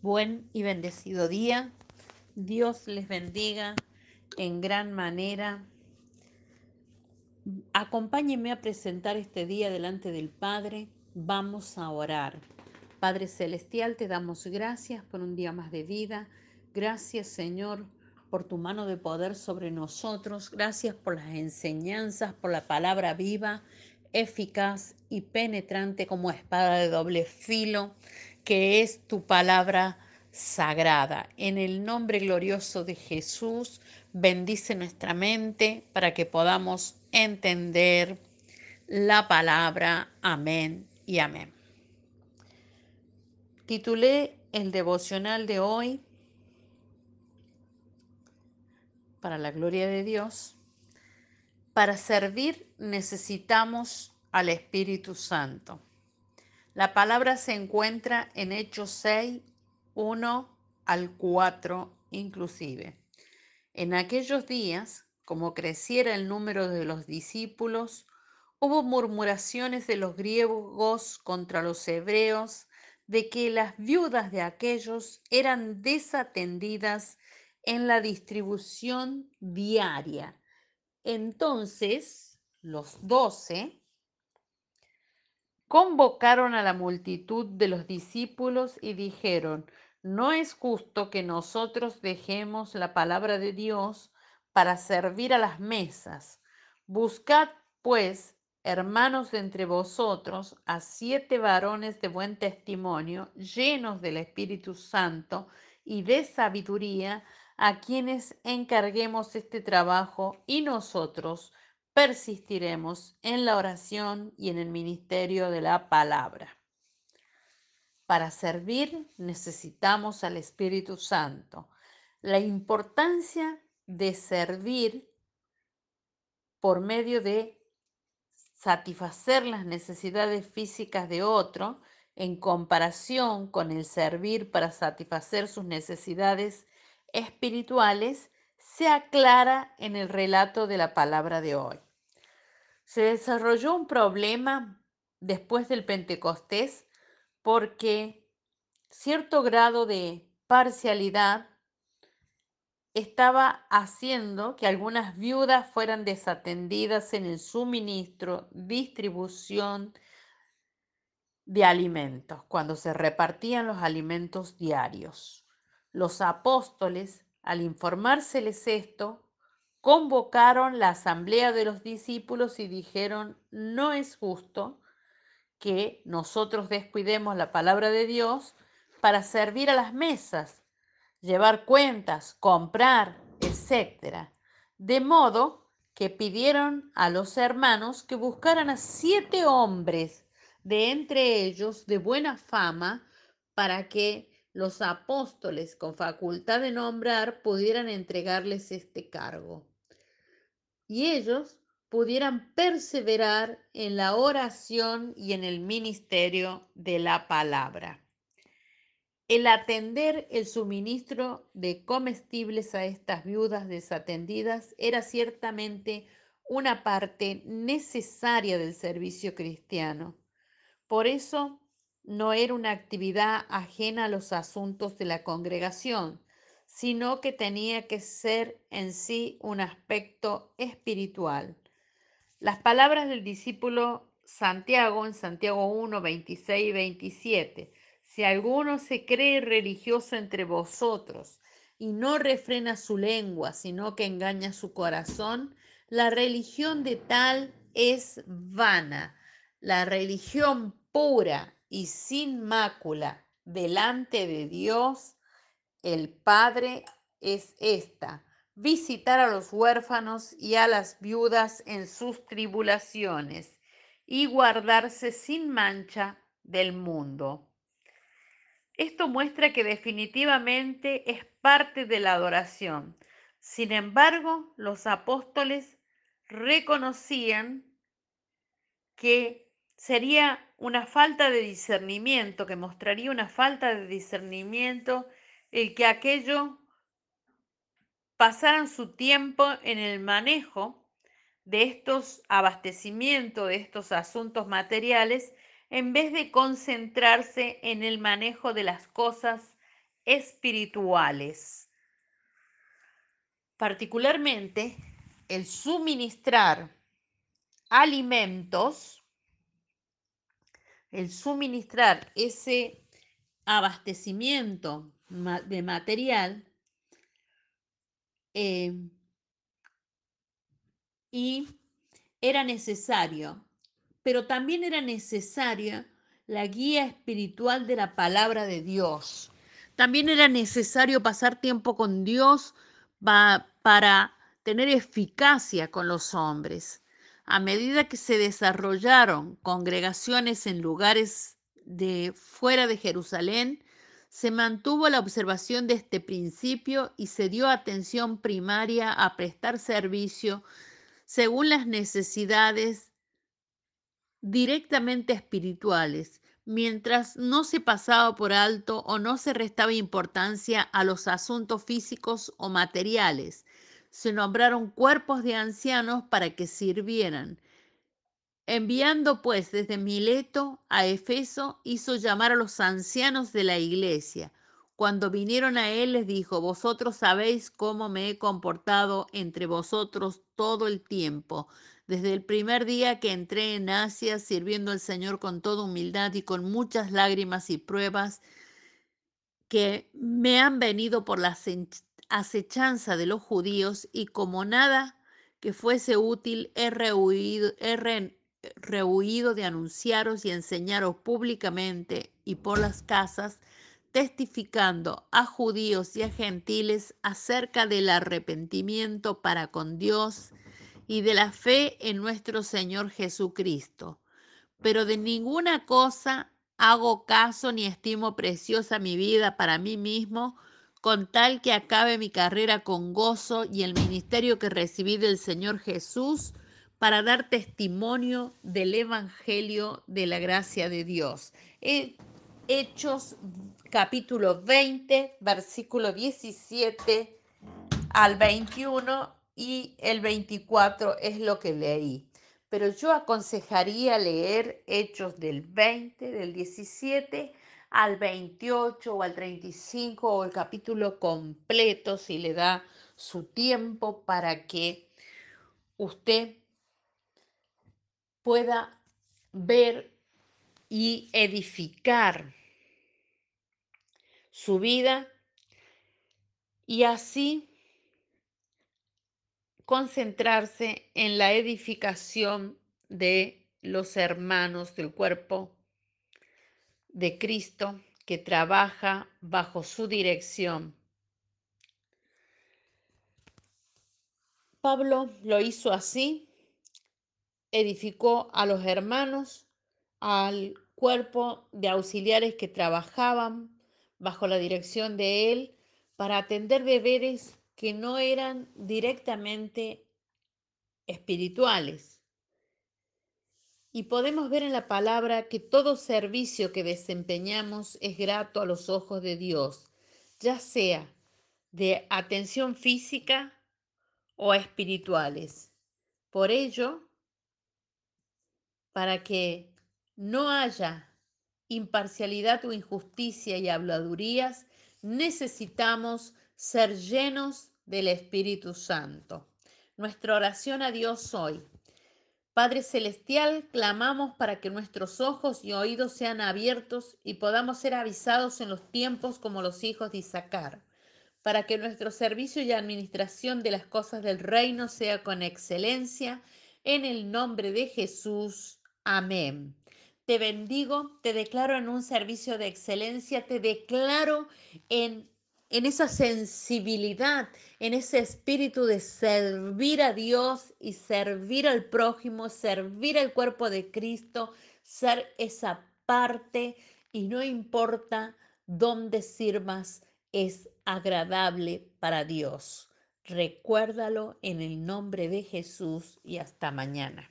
Buen y bendecido día. Dios les bendiga en gran manera. Acompáñenme a presentar este día delante del Padre. Vamos a orar. Padre Celestial, te damos gracias por un día más de vida. Gracias, Señor, por tu mano de poder sobre nosotros. Gracias por las enseñanzas, por la palabra viva, eficaz y penetrante como espada de doble filo que es tu palabra sagrada. En el nombre glorioso de Jesús, bendice nuestra mente para que podamos entender la palabra. Amén y amén. Titulé el devocional de hoy, para la gloria de Dios, para servir necesitamos al Espíritu Santo. La palabra se encuentra en Hechos 6, 1 al 4 inclusive. En aquellos días, como creciera el número de los discípulos, hubo murmuraciones de los griegos contra los hebreos de que las viudas de aquellos eran desatendidas en la distribución diaria. Entonces, los doce convocaron a la multitud de los discípulos y dijeron, no es justo que nosotros dejemos la palabra de Dios para servir a las mesas. Buscad, pues, hermanos de entre vosotros, a siete varones de buen testimonio, llenos del Espíritu Santo y de sabiduría, a quienes encarguemos este trabajo y nosotros persistiremos en la oración y en el ministerio de la palabra. Para servir necesitamos al Espíritu Santo. La importancia de servir por medio de satisfacer las necesidades físicas de otro en comparación con el servir para satisfacer sus necesidades espirituales se aclara en el relato de la palabra de hoy se desarrolló un problema después del Pentecostés porque cierto grado de parcialidad estaba haciendo que algunas viudas fueran desatendidas en el suministro, distribución de alimentos, cuando se repartían los alimentos diarios. Los apóstoles, al informárseles esto, convocaron la asamblea de los discípulos y dijeron, no es justo que nosotros descuidemos la palabra de Dios para servir a las mesas, llevar cuentas, comprar, etc. De modo que pidieron a los hermanos que buscaran a siete hombres de entre ellos de buena fama para que los apóstoles con facultad de nombrar pudieran entregarles este cargo y ellos pudieran perseverar en la oración y en el ministerio de la palabra. El atender el suministro de comestibles a estas viudas desatendidas era ciertamente una parte necesaria del servicio cristiano. Por eso no era una actividad ajena a los asuntos de la congregación, sino que tenía que ser en sí un aspecto espiritual. Las palabras del discípulo Santiago en Santiago 1, 26 y 27. Si alguno se cree religioso entre vosotros y no refrena su lengua, sino que engaña su corazón, la religión de tal es vana. La religión pura y sin mácula delante de Dios el Padre es esta, visitar a los huérfanos y a las viudas en sus tribulaciones y guardarse sin mancha del mundo. Esto muestra que definitivamente es parte de la adoración. Sin embargo, los apóstoles reconocían que sería una falta de discernimiento, que mostraría una falta de discernimiento el que aquello pasaran su tiempo en el manejo de estos abastecimientos, de estos asuntos materiales, en vez de concentrarse en el manejo de las cosas espirituales. Particularmente, el suministrar alimentos, el suministrar ese abastecimiento de material eh, y era necesario, pero también era necesaria la guía espiritual de la palabra de Dios. También era necesario pasar tiempo con Dios para tener eficacia con los hombres. A medida que se desarrollaron congregaciones en lugares de fuera de Jerusalén, se mantuvo la observación de este principio y se dio atención primaria a prestar servicio según las necesidades directamente espirituales, mientras no se pasaba por alto o no se restaba importancia a los asuntos físicos o materiales. Se nombraron cuerpos de ancianos para que sirvieran. Enviando pues desde Mileto a Efeso, hizo llamar a los ancianos de la iglesia. Cuando vinieron a él les dijo, vosotros sabéis cómo me he comportado entre vosotros todo el tiempo desde el primer día que entré en Asia sirviendo al Señor con toda humildad y con muchas lágrimas y pruebas que me han venido por la acechanza de los judíos y como nada que fuese útil he rehuido, rehuido de anunciaros y enseñaros públicamente y por las casas, testificando a judíos y a gentiles acerca del arrepentimiento para con Dios y de la fe en nuestro Señor Jesucristo. Pero de ninguna cosa hago caso ni estimo preciosa mi vida para mí mismo, con tal que acabe mi carrera con gozo y el ministerio que recibí del Señor Jesús para dar testimonio del Evangelio de la gracia de Dios. Hechos capítulo 20, versículo 17 al 21 y el 24 es lo que leí. Pero yo aconsejaría leer Hechos del 20, del 17 al 28 o al 35 o el capítulo completo si le da su tiempo para que usted pueda ver y edificar su vida y así concentrarse en la edificación de los hermanos del cuerpo de Cristo que trabaja bajo su dirección. Pablo lo hizo así, edificó a los hermanos, al cuerpo de auxiliares que trabajaban bajo la dirección de él para atender deberes que no eran directamente espirituales. Y podemos ver en la palabra que todo servicio que desempeñamos es grato a los ojos de Dios, ya sea de atención física o espirituales. Por ello, para que no haya imparcialidad o injusticia y habladurías, necesitamos ser llenos del Espíritu Santo. Nuestra oración a Dios hoy. Padre Celestial, clamamos para que nuestros ojos y oídos sean abiertos y podamos ser avisados en los tiempos como los hijos de Isaacar, para que nuestro servicio y administración de las cosas del reino sea con excelencia, en el nombre de Jesús. Amén. Te bendigo, te declaro en un servicio de excelencia, te declaro en en esa sensibilidad, en ese espíritu de servir a Dios y servir al prójimo, servir al cuerpo de Cristo, ser esa parte y no importa dónde sirvas, es agradable para Dios. Recuérdalo en el nombre de Jesús y hasta mañana.